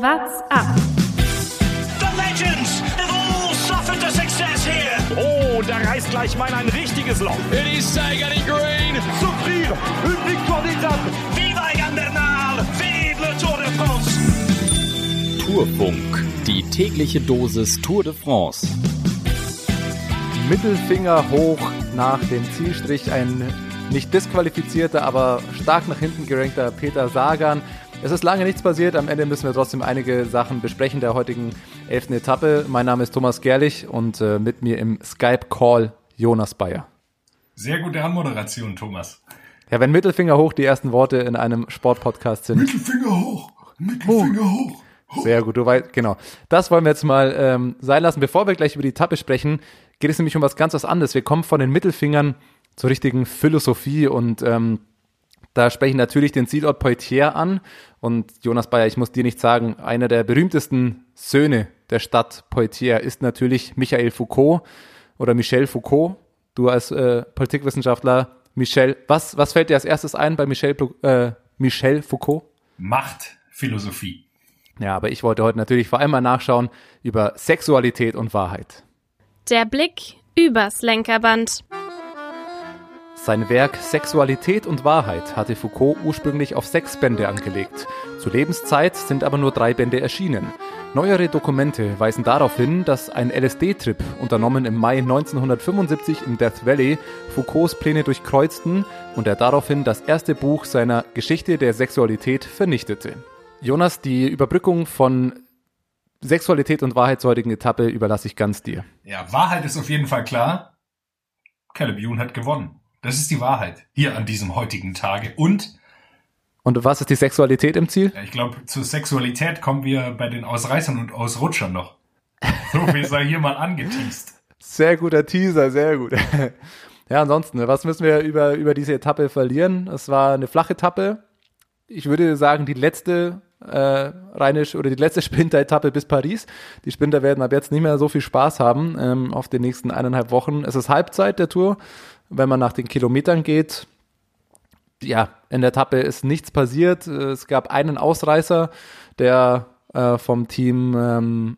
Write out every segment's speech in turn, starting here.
What's up? The legends have all suffered a success here. Oh, da reißt gleich mal ein richtiges Loch. It is Sagan in green. Souffrir, une victoire d'étape. Viva Egan Bernal! Vive le Tour de France! Tourfunk, die tägliche Dosis Tour de France. Mittelfinger hoch nach dem Zielstrich. Ein nicht disqualifizierter, aber stark nach hinten gerankter Peter Sagan. Es ist lange nichts passiert. Am Ende müssen wir trotzdem einige Sachen besprechen der heutigen elften Etappe. Mein Name ist Thomas Gerlich und äh, mit mir im Skype-Call Jonas Bayer. Sehr gute Anmoderation, Thomas. Ja, wenn Mittelfinger hoch die ersten Worte in einem Sportpodcast sind. Mittelfinger hoch! Mittelfinger hoch! hoch. Sehr gut, du weißt, genau. Das wollen wir jetzt mal ähm, sein lassen. Bevor wir gleich über die Etappe sprechen, geht es nämlich um was ganz was anderes. Wir kommen von den Mittelfingern zur richtigen Philosophie und ähm, da spreche ich natürlich den Zielort Poitiers an. Und Jonas Bayer, ich muss dir nicht sagen, einer der berühmtesten Söhne der Stadt Poitiers ist natürlich Michael Foucault oder Michel Foucault. Du als äh, Politikwissenschaftler, Michel, was, was fällt dir als erstes ein bei Michel, äh, Michel Foucault? Machtphilosophie. Ja, aber ich wollte heute natürlich vor allem mal nachschauen über Sexualität und Wahrheit. Der Blick übers Lenkerband. Sein Werk Sexualität und Wahrheit hatte Foucault ursprünglich auf sechs Bände angelegt. Zur Lebenszeit sind aber nur drei Bände erschienen. Neuere Dokumente weisen darauf hin, dass ein LSD-Trip, unternommen im Mai 1975 im Death Valley, Foucaults Pläne durchkreuzten und er daraufhin das erste Buch seiner Geschichte der Sexualität vernichtete. Jonas, die Überbrückung von Sexualität und Wahrheit zur heutigen Etappe überlasse ich ganz dir. Ja, Wahrheit ist auf jeden Fall klar. Caleb Ewan hat gewonnen. Das ist die Wahrheit hier an diesem heutigen Tage. Und und was ist die Sexualität im Ziel? Ja, ich glaube, zur Sexualität kommen wir bei den Ausreißern und Ausrutschern noch. So wie sei hier mal angeteased. Sehr guter Teaser, sehr gut. Ja, ansonsten, was müssen wir über, über diese Etappe verlieren? Es war eine flache Etappe. Ich würde sagen, die letzte äh, rheinisch oder die letzte Sprinter-Etappe bis Paris. Die Sprinter werden ab jetzt nicht mehr so viel Spaß haben ähm, auf den nächsten eineinhalb Wochen. Es ist Halbzeit der Tour wenn man nach den Kilometern geht, ja, in der Etappe ist nichts passiert. Es gab einen Ausreißer, der äh, vom Team ähm,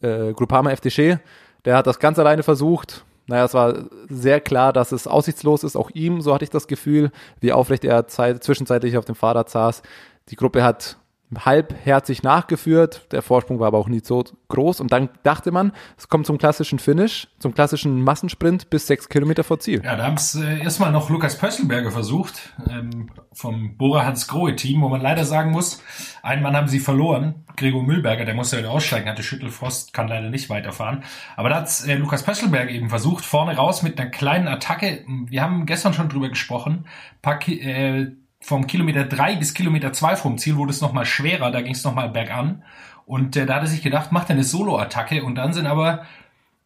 äh, Groupama FDG, der hat das ganz alleine versucht. Naja, es war sehr klar, dass es aussichtslos ist, auch ihm, so hatte ich das Gefühl, wie aufrecht er zeit, zwischenzeitlich auf dem Fahrrad saß. Die Gruppe hat halbherzig nachgeführt. Der Vorsprung war aber auch nicht so groß. Und dann dachte man, es kommt zum klassischen Finish, zum klassischen Massensprint bis sechs Kilometer vor Ziel. Ja, da haben es äh, erstmal noch Lukas Pösselberger versucht, ähm, vom Bora Hans Grohe Team, wo man leider sagen muss, einen Mann haben sie verloren. Gregor Mühlberger, der musste wieder aussteigen, hatte Schüttelfrost, kann leider nicht weiterfahren. Aber da hat äh, Lukas Pösselberger eben versucht, vorne raus mit einer kleinen Attacke. Wir haben gestern schon drüber gesprochen. Paar, äh, vom Kilometer drei bis Kilometer zwei vom Ziel wurde es nochmal schwerer, da ging es nochmal bergan. Und äh, da hat er sich gedacht, macht er eine Solo-Attacke. Und dann sind aber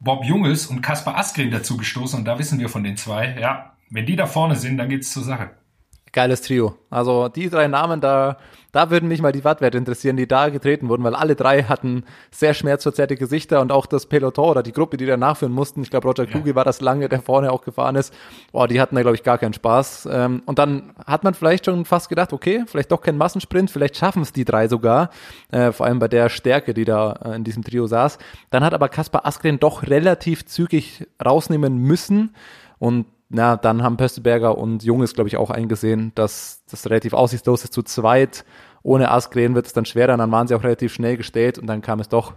Bob Jungels und Kaspar Askren dazu gestoßen. Und da wissen wir von den zwei, ja, wenn die da vorne sind, dann geht's zur Sache. Geiles Trio. Also die drei Namen, da, da würden mich mal die Wattwerte interessieren, die da getreten wurden, weil alle drei hatten sehr schmerzverzerrte Gesichter und auch das Peloton oder die Gruppe, die da nachführen mussten. Ich glaube, Roger Kluge ja. war das lange, der vorne auch gefahren ist. Boah, die hatten da, glaube ich, gar keinen Spaß. Ähm, und dann hat man vielleicht schon fast gedacht, okay, vielleicht doch kein Massensprint, vielleicht schaffen es die drei sogar, äh, vor allem bei der Stärke, die da äh, in diesem Trio saß. Dann hat aber Kaspar Askren doch relativ zügig rausnehmen müssen und na, dann haben Pöstelberger und Junges, glaube ich, auch eingesehen, dass das relativ aussichtslos ist zu zweit. Ohne Askren wird es dann schwerer, dann waren sie auch relativ schnell gestellt und dann kam es doch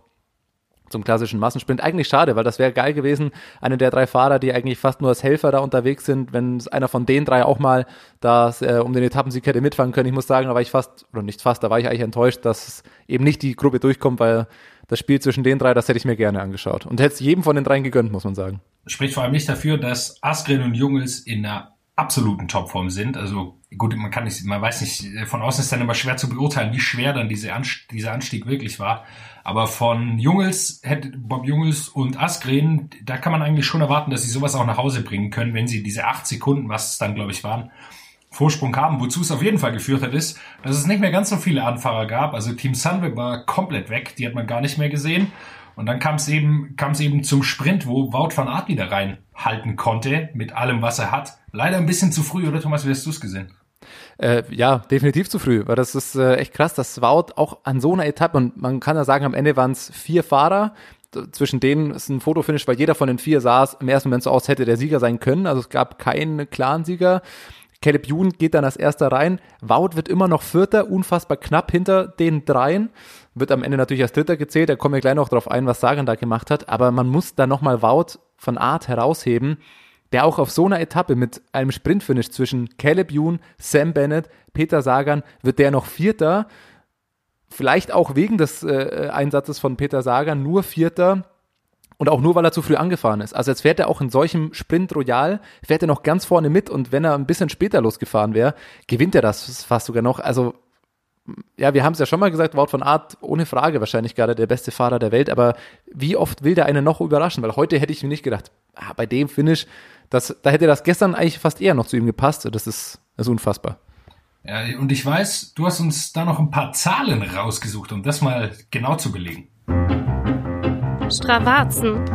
zum klassischen Massensprint. Eigentlich schade, weil das wäre geil gewesen. Eine der drei Fahrer, die eigentlich fast nur als Helfer da unterwegs sind, wenn einer von den drei auch mal da äh, um den Etappensieg hätte mitfahren können. Ich muss sagen, da war ich fast, oder nicht fast, da war ich eigentlich enttäuscht, dass eben nicht die Gruppe durchkommt, weil das Spiel zwischen den drei, das hätte ich mir gerne angeschaut. Und hätte es jedem von den dreien gegönnt, muss man sagen. Spricht vor allem nicht dafür, dass Askren und Jungels in einer absoluten Topform sind. Also gut, man kann nicht, man weiß nicht, von außen ist dann immer schwer zu beurteilen, wie schwer dann diese Anst dieser Anstieg wirklich war. Aber von Jungels, Bob Jungels und Askren, da kann man eigentlich schon erwarten, dass sie sowas auch nach Hause bringen können, wenn sie diese acht Sekunden, was es dann glaube ich waren, Vorsprung haben, wozu es auf jeden Fall geführt hat, ist, dass es nicht mehr ganz so viele Anfahrer gab. Also Team Sunweb war komplett weg, die hat man gar nicht mehr gesehen. Und dann kam es eben, kam es eben zum Sprint, wo Wout van Aert wieder reinhalten konnte mit allem, was er hat. Leider ein bisschen zu früh, oder Thomas, wie hast du es gesehen? Äh, ja, definitiv zu früh, weil das ist äh, echt krass, dass Wout auch an so einer Etappe, und man kann ja sagen, am Ende waren es vier Fahrer, zwischen denen ist ein Fotofinish, weil jeder von den vier saß im ersten Moment so aus, hätte der Sieger sein können. Also es gab keinen klaren Sieger. Caleb Youn geht dann als erster rein. Wout wird immer noch Vierter, unfassbar knapp hinter den dreien. Wird am Ende natürlich als Dritter gezählt. Da kommen wir gleich noch drauf ein, was Sagan da gemacht hat. Aber man muss da nochmal Wout von Art herausheben, der auch auf so einer Etappe mit einem Sprintfinish zwischen Caleb Youn, Sam Bennett, Peter Sagan, wird der noch Vierter. Vielleicht auch wegen des äh, Einsatzes von Peter Sagan nur Vierter und auch nur, weil er zu früh angefahren ist. Also jetzt fährt er auch in solchem Sprint Royal, fährt er noch ganz vorne mit und wenn er ein bisschen später losgefahren wäre, gewinnt er das fast sogar noch. Also ja, wir haben es ja schon mal gesagt, Wout von Art ohne Frage wahrscheinlich gerade der beste Fahrer der Welt, aber wie oft will der einen noch überraschen? Weil heute hätte ich mir nicht gedacht, ah, bei dem Finish, das, da hätte das gestern eigentlich fast eher noch zu ihm gepasst. Das ist, das ist unfassbar. Ja, und ich weiß, du hast uns da noch ein paar Zahlen rausgesucht, um das mal genau zu belegen. Stravazen.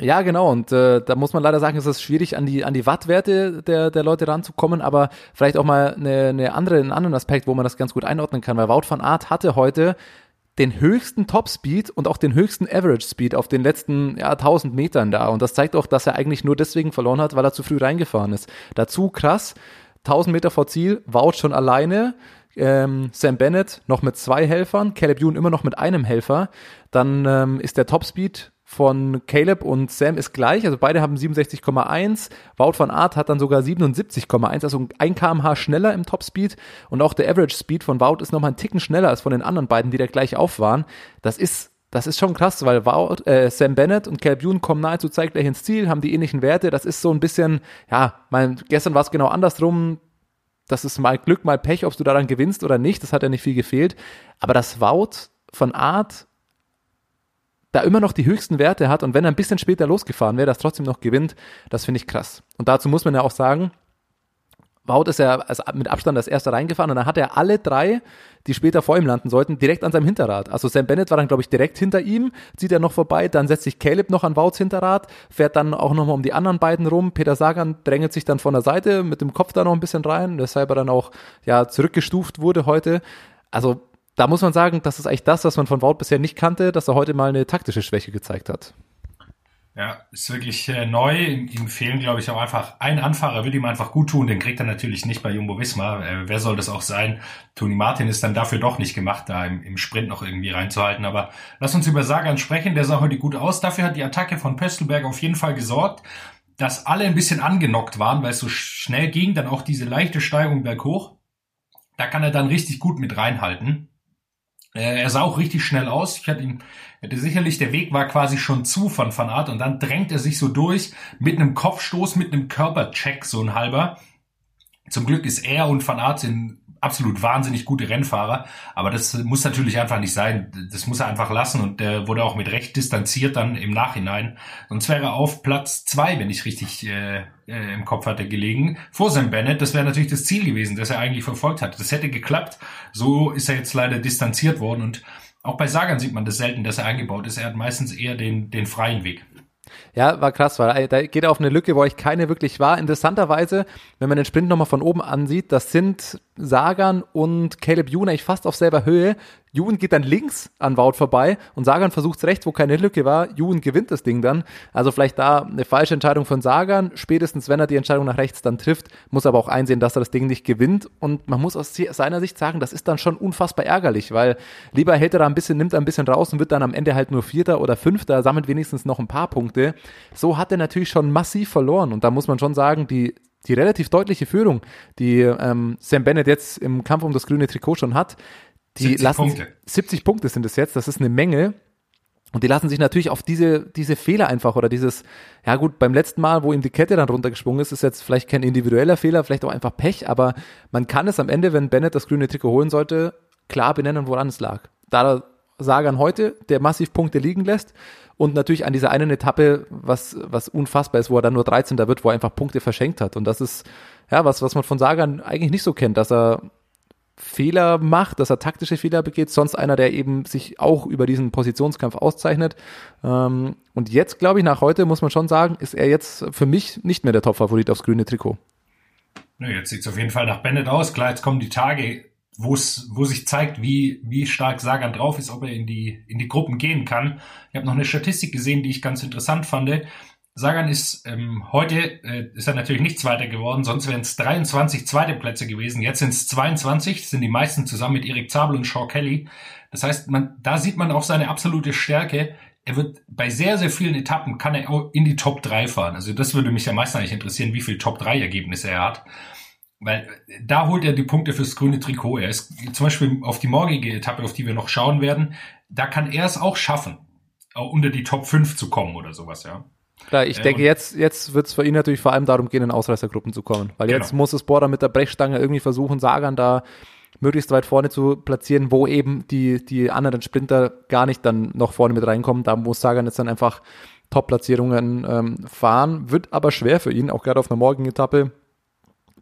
Ja, genau. Und äh, da muss man leider sagen, es ist schwierig, an die, an die Wattwerte der, der Leute ranzukommen, aber vielleicht auch mal eine, eine andere, einen anderen Aspekt, wo man das ganz gut einordnen kann, weil Wout van Aert hatte heute den höchsten Topspeed und auch den höchsten Average Speed auf den letzten ja, 1000 Metern da. Und das zeigt auch, dass er eigentlich nur deswegen verloren hat, weil er zu früh reingefahren ist. Dazu krass, 1000 Meter vor Ziel, Wout schon alleine, ähm, Sam Bennett noch mit zwei Helfern, Caleb Ewan immer noch mit einem Helfer. Dann ähm, ist der Topspeed von Caleb und Sam ist gleich, also beide haben 67,1. Wout van Art hat dann sogar 77,1, also ein kmh schneller im Topspeed und auch der Average Speed von Wout ist nochmal ein Ticken schneller als von den anderen beiden, die da gleich auf waren. Das ist das ist schon krass, weil Wout, äh, Sam Bennett und Caleb Ewan kommen nahezu zeitgleich ins Ziel, haben die ähnlichen Werte. Das ist so ein bisschen, ja, mein, gestern war es genau andersrum. Das ist mal Glück, mal Pech, ob du daran gewinnst oder nicht. Das hat ja nicht viel gefehlt. Aber das Wout von Art da immer noch die höchsten Werte hat und wenn er ein bisschen später losgefahren wäre, das trotzdem noch gewinnt, das finde ich krass. Und dazu muss man ja auch sagen, Wout ist ja mit Abstand das erste reingefahren und dann hat er alle drei, die später vor ihm landen sollten, direkt an seinem Hinterrad. Also Sam Bennett war dann, glaube ich, direkt hinter ihm, zieht er noch vorbei, dann setzt sich Caleb noch an Wouts Hinterrad, fährt dann auch nochmal um die anderen beiden rum. Peter Sagan drängelt sich dann von der Seite mit dem Kopf da noch ein bisschen rein, weshalb er dann auch ja zurückgestuft wurde heute. Also da muss man sagen, das ist eigentlich das, was man von Wout bisher nicht kannte, dass er heute mal eine taktische Schwäche gezeigt hat. Ja, ist wirklich äh, neu. Ihm fehlen, glaube ich, auch einfach ein Anfahrer, würde ihm einfach gut tun. Den kriegt er natürlich nicht bei Jumbo Visma. Äh, wer soll das auch sein? Toni Martin ist dann dafür doch nicht gemacht, da im, im, Sprint noch irgendwie reinzuhalten. Aber lass uns über Sagan sprechen. Der sah heute gut aus. Dafür hat die Attacke von Pöstelberg auf jeden Fall gesorgt, dass alle ein bisschen angenockt waren, weil es so schnell ging. Dann auch diese leichte Steigung berghoch. Da kann er dann richtig gut mit reinhalten. Äh, er sah auch richtig schnell aus. Ich hatte ihn, hätte sicherlich, der Weg war quasi schon zu von Van Art und dann drängt er sich so durch mit einem Kopfstoß, mit einem Körpercheck, so ein halber. Zum Glück ist er und Van Art sind absolut wahnsinnig gute Rennfahrer, aber das muss natürlich einfach nicht sein. Das muss er einfach lassen und der wurde auch mit Recht distanziert dann im Nachhinein. Sonst wäre er auf Platz zwei, wenn ich richtig äh, äh, im Kopf hatte, gelegen, vor Sam Bennett. Das wäre natürlich das Ziel gewesen, das er eigentlich verfolgt hat. Das hätte geklappt. So ist er jetzt leider distanziert worden und auch bei Sagan sieht man das selten, dass er eingebaut ist. Er hat meistens eher den, den freien Weg. Ja, war krass, weil da geht er auf eine Lücke, wo ich keine wirklich war. Interessanterweise, wenn man den Sprint nochmal von oben ansieht, das sind Sagan und Caleb Ewan eigentlich fast auf selber Höhe. Ewan geht dann links an Wout vorbei und Sagan versucht es rechts, wo keine Lücke war. Ewan gewinnt das Ding dann. Also vielleicht da eine falsche Entscheidung von Sagan. Spätestens, wenn er die Entscheidung nach rechts dann trifft, muss aber auch einsehen, dass er das Ding nicht gewinnt. Und man muss aus seiner Sicht sagen, das ist dann schon unfassbar ärgerlich, weil lieber hält er da ein bisschen, nimmt er ein bisschen raus und wird dann am Ende halt nur Vierter oder Fünfter, sammelt wenigstens noch ein paar Punkte. So hat er natürlich schon massiv verloren. Und da muss man schon sagen, die die relativ deutliche Führung, die ähm, Sam Bennett jetzt im Kampf um das grüne Trikot schon hat, die 70 lassen Punkte. 70 Punkte sind es jetzt, das ist eine Menge. Und die lassen sich natürlich auf diese, diese Fehler einfach oder dieses, ja gut, beim letzten Mal, wo ihm die Kette dann runtergesprungen ist, ist jetzt vielleicht kein individueller Fehler, vielleicht auch einfach Pech, aber man kann es am Ende, wenn Bennett das grüne Trikot holen sollte, klar benennen, woran es lag. Da Sagan heute, der massiv Punkte liegen lässt und natürlich an dieser einen Etappe, was, was unfassbar ist, wo er dann nur 13. wird, wo er einfach Punkte verschenkt hat. Und das ist, ja, was, was man von Sagan eigentlich nicht so kennt, dass er Fehler macht, dass er taktische Fehler begeht, sonst einer, der eben sich auch über diesen Positionskampf auszeichnet. Ähm, und jetzt, glaube ich, nach heute muss man schon sagen, ist er jetzt für mich nicht mehr der Top-Favorit aufs grüne Trikot. Jetzt sieht es auf jeden Fall nach Bennett aus. Klar, jetzt kommen die Tage, wo es, wo sich zeigt, wie, wie stark Sagan drauf ist, ob er in die, in die Gruppen gehen kann. Ich habe noch eine Statistik gesehen, die ich ganz interessant fand. Sagan ist ähm, heute äh, ist er natürlich nicht Zweiter geworden, sonst wären es 23 zweite Plätze gewesen. Jetzt sind es 22, sind die meisten zusammen mit Erik Zabel und Shaw Kelly. Das heißt, man, da sieht man auch seine absolute Stärke. Er wird bei sehr, sehr vielen Etappen kann er auch in die Top 3 fahren. Also das würde mich ja meist eigentlich interessieren, wie viel Top 3 Ergebnisse er hat. Weil äh, da holt er die Punkte fürs grüne Trikot. Er ist zum Beispiel auf die morgige Etappe, auf die wir noch schauen werden, da kann er es auch schaffen, auch unter die Top 5 zu kommen oder sowas, ja. Klar, ich äh, denke, jetzt, jetzt wird es für ihn natürlich vor allem darum gehen, in Ausreißergruppen zu kommen. Weil genau. jetzt muss es Border mit der Brechstange irgendwie versuchen, Sagan da möglichst weit vorne zu platzieren, wo eben die, die anderen Sprinter gar nicht dann noch vorne mit reinkommen. Da muss Sagan jetzt dann einfach Top-Platzierungen ähm, fahren. Wird aber schwer für ihn, auch gerade auf einer morgigen Etappe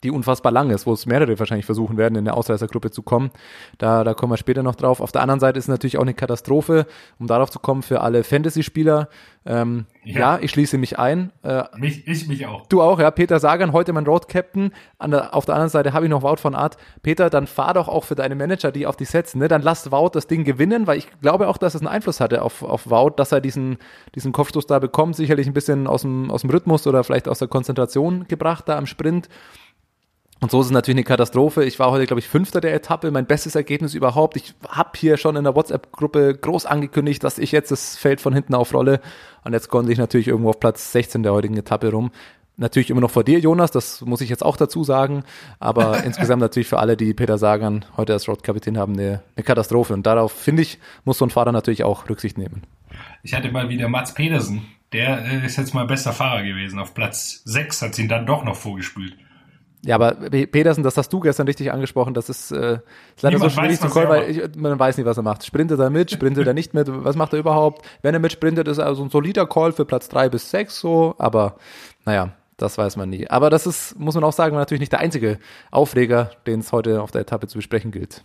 die unfassbar lang ist, wo es mehrere wahrscheinlich versuchen werden, in der Ausreißergruppe zu kommen. Da, da kommen wir später noch drauf. Auf der anderen Seite ist es natürlich auch eine Katastrophe, um darauf zu kommen, für alle Fantasy-Spieler. Ähm, ja. ja. ich schließe mich ein. Äh, mich, ich mich auch. Du auch, ja. Peter Sagan, heute mein Road Captain. Der, auf der anderen Seite habe ich noch Wout von Art. Peter, dann fahr doch auch für deine Manager, die auf dich setzen. Ne? Dann lass Wout das Ding gewinnen, weil ich glaube auch, dass es einen Einfluss hatte auf, auf Wout, dass er diesen, diesen Kopfstoß da bekommt. Sicherlich ein bisschen aus dem, aus dem Rhythmus oder vielleicht aus der Konzentration gebracht da am Sprint. Und so ist es natürlich eine Katastrophe. Ich war heute, glaube ich, Fünfter der Etappe, mein bestes Ergebnis überhaupt. Ich habe hier schon in der WhatsApp-Gruppe groß angekündigt, dass ich jetzt das Feld von hinten aufrolle. Und jetzt konnte ich natürlich irgendwo auf Platz 16 der heutigen Etappe rum. Natürlich immer noch vor dir, Jonas, das muss ich jetzt auch dazu sagen. Aber insgesamt natürlich für alle, die Peter Sagan heute als Rotkapitän haben, eine, eine Katastrophe. Und darauf, finde ich, muss so ein Fahrer natürlich auch Rücksicht nehmen. Ich hatte mal wieder Mats Pedersen. Der äh, ist jetzt mal bester Fahrer gewesen. Auf Platz 6 hat sie ihn dann doch noch vorgespült. Ja, aber Petersen, das hast du gestern richtig angesprochen, das ist, äh, ist leider Niemand so schwierig zu callen, weil ich, man weiß nicht, was er macht. Sprintet er mit, sprintet er nicht mit, was macht er überhaupt? Wenn er mitsprintet, ist er also ein solider Call für Platz drei bis sechs so, aber naja, das weiß man nie. Aber das ist, muss man auch sagen, natürlich nicht der einzige Aufreger, den es heute auf der Etappe zu besprechen gilt.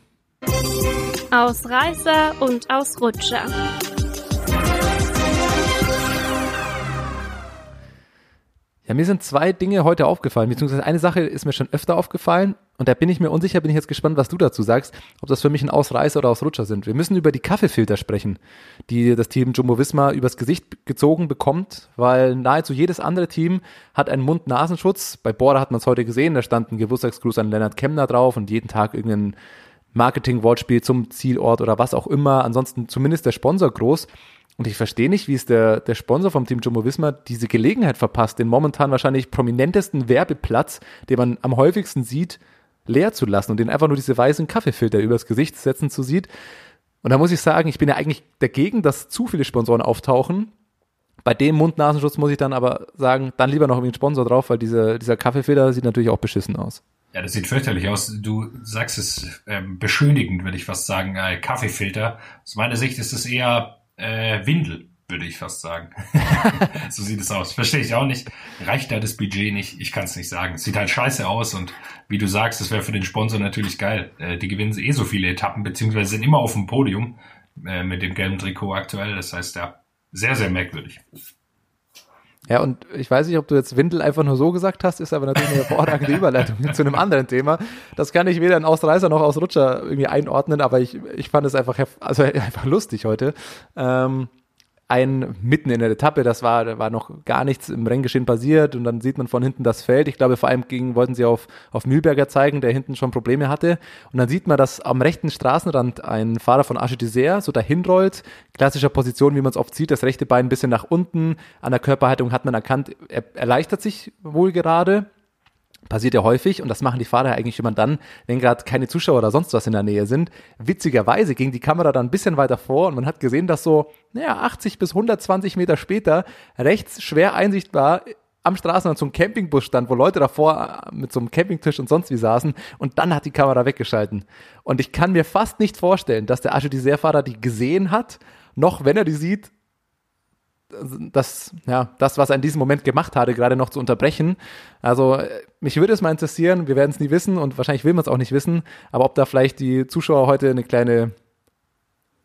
Ausreißer und Ausrutscher. Ja, mir sind zwei Dinge heute aufgefallen, beziehungsweise eine Sache ist mir schon öfter aufgefallen und da bin ich mir unsicher, bin ich jetzt gespannt, was du dazu sagst, ob das für mich ein Ausreißer oder Ausrutscher sind. Wir müssen über die Kaffeefilter sprechen, die das Team Jumbo Visma übers Gesicht gezogen bekommt, weil nahezu jedes andere Team hat einen Mund-Nasenschutz. Bei Border hat man es heute gesehen, da stand ein Geburtstagsgruß an Leonard Kemner drauf und jeden Tag irgendein Marketing-Wortspiel zum Zielort oder was auch immer. Ansonsten zumindest der Sponsor groß. Und ich verstehe nicht, wie es der, der Sponsor vom Team Jumbo Visma diese Gelegenheit verpasst, den momentan wahrscheinlich prominentesten Werbeplatz, den man am häufigsten sieht, leer zu lassen und den einfach nur diese weißen Kaffeefilter übers Gesicht setzen zu sieht. Und da muss ich sagen, ich bin ja eigentlich dagegen, dass zu viele Sponsoren auftauchen. Bei dem Mund-Nasenschutz muss ich dann aber sagen, dann lieber noch irgendwie einen Sponsor drauf, weil diese, dieser Kaffeefilter sieht natürlich auch beschissen aus. Ja, das sieht fürchterlich aus. Du sagst es ähm, beschönigend, würde ich fast sagen. Äh, Kaffeefilter. Aus meiner Sicht ist es eher äh, Windel, würde ich fast sagen. so sieht es aus. Verstehe ich auch nicht. Reicht da das Budget nicht? Ich kann es nicht sagen. Es sieht halt scheiße aus und wie du sagst, das wäre für den Sponsor natürlich geil. Äh, die gewinnen eh so viele Etappen, beziehungsweise sind immer auf dem Podium äh, mit dem gelben Trikot aktuell. Das heißt, ja, sehr, sehr merkwürdig. Ja, und ich weiß nicht, ob du jetzt Windel einfach nur so gesagt hast, ist aber natürlich eine hervorragende Überleitung zu einem anderen Thema. Das kann ich weder in Ausreißer noch Ausrutscher irgendwie einordnen, aber ich, ich fand es einfach, also einfach lustig heute. Ähm, ein mitten in der Etappe, das war, da war noch gar nichts im Renngeschehen passiert und dann sieht man von hinten das Feld. Ich glaube, vor allem gegen, wollten sie auf, auf Mühlberger zeigen, der hinten schon Probleme hatte. Und dann sieht man, dass am rechten Straßenrand ein Fahrer von Arche Dessert so dahin rollt. Klassischer Position, wie man es oft sieht, das rechte Bein ein bisschen nach unten. An der Körperhaltung hat man erkannt, er erleichtert sich wohl gerade passiert ja häufig und das machen die Fahrer eigentlich immer dann, wenn gerade keine Zuschauer oder sonst was in der Nähe sind. Witzigerweise ging die Kamera dann ein bisschen weiter vor und man hat gesehen, dass so, naja, 80 bis 120 Meter später rechts schwer einsichtbar am Straßenrand ein Campingbus stand, wo Leute davor äh, mit so einem Campingtisch und sonst wie saßen und dann hat die Kamera weggeschalten. Und ich kann mir fast nicht vorstellen, dass der Asche die Fahrer die gesehen hat, noch wenn er die sieht, das, ja, das, was er in diesem Moment gemacht hatte, gerade noch zu unterbrechen. Also äh, mich würde es mal interessieren, wir werden es nie wissen und wahrscheinlich will man es auch nicht wissen, aber ob da vielleicht die Zuschauer heute eine kleine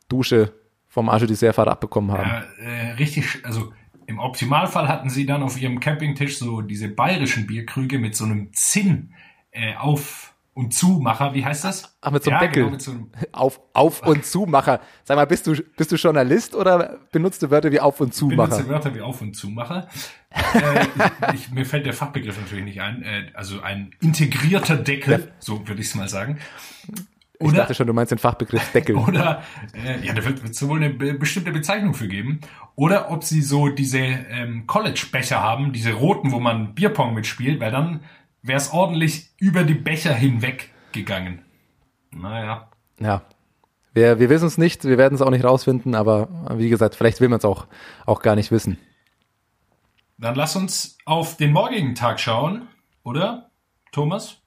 Dusche vom Arche Dessertfahrer abbekommen haben. Ja, äh, richtig, also im Optimalfall hatten sie dann auf ihrem Campingtisch so diese bayerischen Bierkrüge mit so einem Zinn äh, auf und Zumacher, wie heißt das? Ach, mit so einem ja, Deckel. Genau, so einem auf, auf und Zumacher. Sag mal, bist du, bist du Journalist oder benutzt du Wörter wie auf und Zumacher? Ich benutze Wörter wie auf und Zumacher. äh, ich, mir fällt der Fachbegriff natürlich nicht ein. Äh, also ein integrierter Deckel, ja. so würde ich es mal sagen. Oder, ich dachte schon, du meinst den Fachbegriff Deckel. Oder, äh, ja, da wird es wohl eine be bestimmte Bezeichnung für geben. Oder ob sie so diese ähm, College-Becher haben, diese roten, wo man Bierpong mitspielt, weil dann wäre es ordentlich über die Becher hinweg gegangen. Naja. Ja. Wir, wir wissen es nicht, wir werden es auch nicht rausfinden, aber wie gesagt, vielleicht will man es auch, auch gar nicht wissen. Dann lass uns auf den morgigen Tag schauen, oder? Thomas?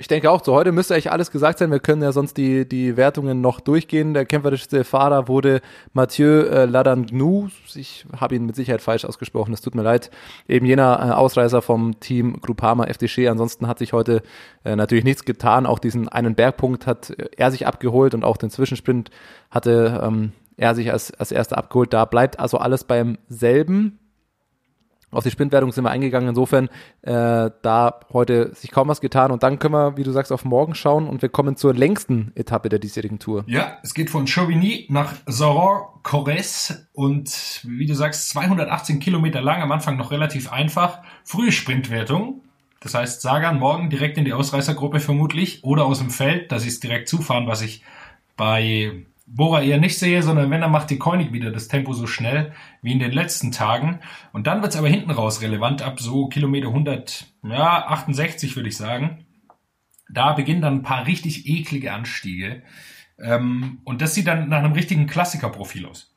Ich denke auch, so heute müsste eigentlich alles gesagt sein. Wir können ja sonst die, die Wertungen noch durchgehen. Der kämpferischste Fahrer wurde Mathieu äh, Ladangnou. Ich habe ihn mit Sicherheit falsch ausgesprochen, es tut mir leid. Eben jener äh, Ausreißer vom Team Groupama FDG. Ansonsten hat sich heute äh, natürlich nichts getan. Auch diesen einen Bergpunkt hat er sich abgeholt und auch den Zwischensprint hatte ähm, er sich als, als erster abgeholt. Da bleibt also alles beim selben. Auf die Sprintwertung sind wir eingegangen. Insofern äh, da heute sich kaum was getan. Und dann können wir, wie du sagst, auf morgen schauen und wir kommen zur längsten Etappe der diesjährigen Tour. Ja, es geht von Chauvigny nach Zoran-Corres und wie du sagst, 218 Kilometer lang. Am Anfang noch relativ einfach. Frühe Sprintwertung. Das heißt, Sagan morgen direkt in die Ausreißergruppe vermutlich oder aus dem Feld, dass sie es direkt zufahren, was ich bei Bora eher nicht sehe, sondern wenn, er macht die Koenig wieder das Tempo so schnell wie in den letzten Tagen. Und dann wird's aber hinten raus relevant, ab so Kilometer 100, ja, 68 würde ich sagen. Da beginnen dann ein paar richtig eklige Anstiege. Ähm, und das sieht dann nach einem richtigen Klassikerprofil aus.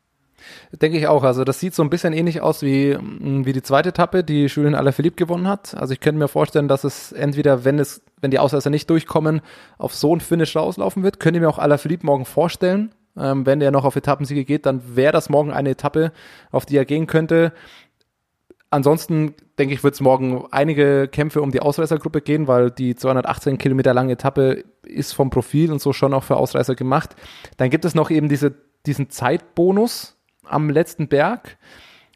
Denke ich auch. Also das sieht so ein bisschen ähnlich aus wie, mm, wie die zweite Etappe, die Julien Alaphilippe gewonnen hat. Also ich könnte mir vorstellen, dass es entweder, wenn es, wenn die Ausreißer nicht durchkommen, auf so ein Finish rauslaufen wird. Könnte mir auch Alaphilippe morgen vorstellen. Ähm, wenn der noch auf Etappensiege geht, dann wäre das morgen eine Etappe, auf die er gehen könnte. Ansonsten denke ich, wird es morgen einige Kämpfe um die Ausreißergruppe gehen, weil die 218 Kilometer lange Etappe ist vom Profil und so schon auch für Ausreißer gemacht. Dann gibt es noch eben diese, diesen Zeitbonus am letzten Berg.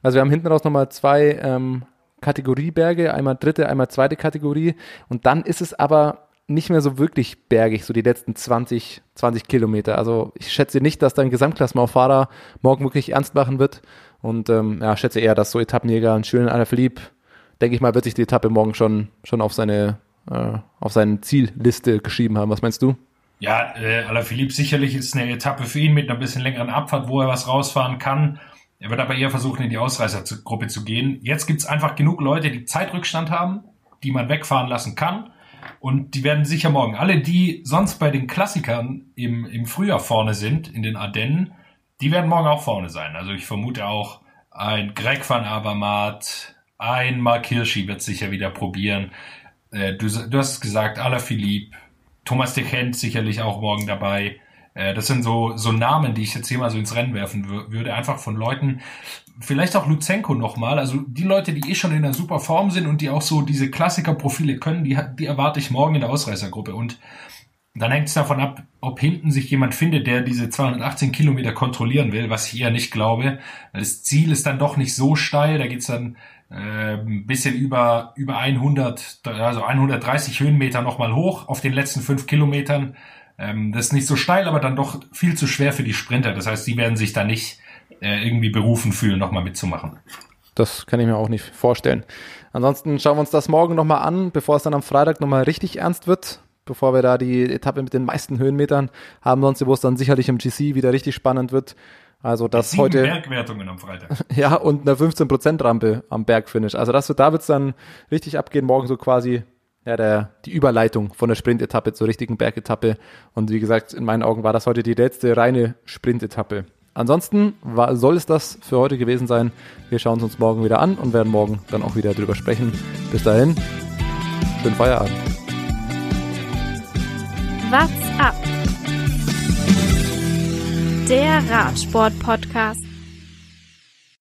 Also wir haben hinten raus nochmal zwei ähm, Kategorieberge, einmal dritte, einmal zweite Kategorie. Und dann ist es aber nicht mehr so wirklich bergig, so die letzten 20, 20 Kilometer. Also ich schätze nicht, dass dein Gesamtklassemenfahrer morgen wirklich ernst machen wird. Und ähm, ja, schätze eher, dass so Etappenjäger ein schönen Alaphilippe, denke ich mal, wird sich die Etappe morgen schon, schon auf seine, äh, auf seine Zielliste geschrieben haben. Was meinst du? Ja, äh, Alaphilippe sicherlich ist eine Etappe für ihn mit einer bisschen längeren Abfahrt, wo er was rausfahren kann. Er wird aber eher versuchen, in die Ausreißergruppe zu gehen. Jetzt gibt's einfach genug Leute, die Zeitrückstand haben, die man wegfahren lassen kann. Und die werden sicher morgen, alle, die sonst bei den Klassikern im, im Frühjahr vorne sind, in den Ardennen, die werden morgen auch vorne sein. Also ich vermute auch, ein Greg van Avermaet, ein Mark Hirschi wird sicher wieder probieren. Äh, du, du hast gesagt, Alaphilippe, Thomas de Gent sicherlich auch morgen dabei. Äh, das sind so, so Namen, die ich jetzt hier mal so ins Rennen werfen würde. Einfach von Leuten, vielleicht auch Luzenko nochmal. Also die Leute, die eh schon in einer super Form sind und die auch so diese Klassikerprofile können, die, die erwarte ich morgen in der Ausreißergruppe. Und dann hängt es davon ab, ob hinten sich jemand findet, der diese 218 Kilometer kontrollieren will, was ich eher nicht glaube. Das Ziel ist dann doch nicht so steil, da geht's dann äh, ein bisschen über, über 100, also 130 Höhenmeter nochmal hoch auf den letzten fünf Kilometern. Ähm, das ist nicht so steil, aber dann doch viel zu schwer für die Sprinter. Das heißt, die werden sich da nicht äh, irgendwie berufen fühlen, nochmal mitzumachen. Das kann ich mir auch nicht vorstellen. Ansonsten schauen wir uns das morgen nochmal an, bevor es dann am Freitag nochmal richtig ernst wird, bevor wir da die Etappe mit den meisten Höhenmetern haben, sonst wo es dann sicherlich im GC wieder richtig spannend wird. Also das Sieben heute. Bergwertungen am Freitag. Ja, und eine 15% Rampe am Bergfinish. Also das wird, da wird es dann richtig abgehen, morgen so quasi ja, der, die Überleitung von der Sprintetappe zur richtigen Bergetappe. Und wie gesagt, in meinen Augen war das heute die letzte reine Sprintetappe. Ansonsten war, soll es das für heute gewesen sein. Wir schauen es uns morgen wieder an und werden morgen dann auch wieder drüber sprechen. Bis dahin, schönen Feierabend. What's up? Der Radsport-Podcast.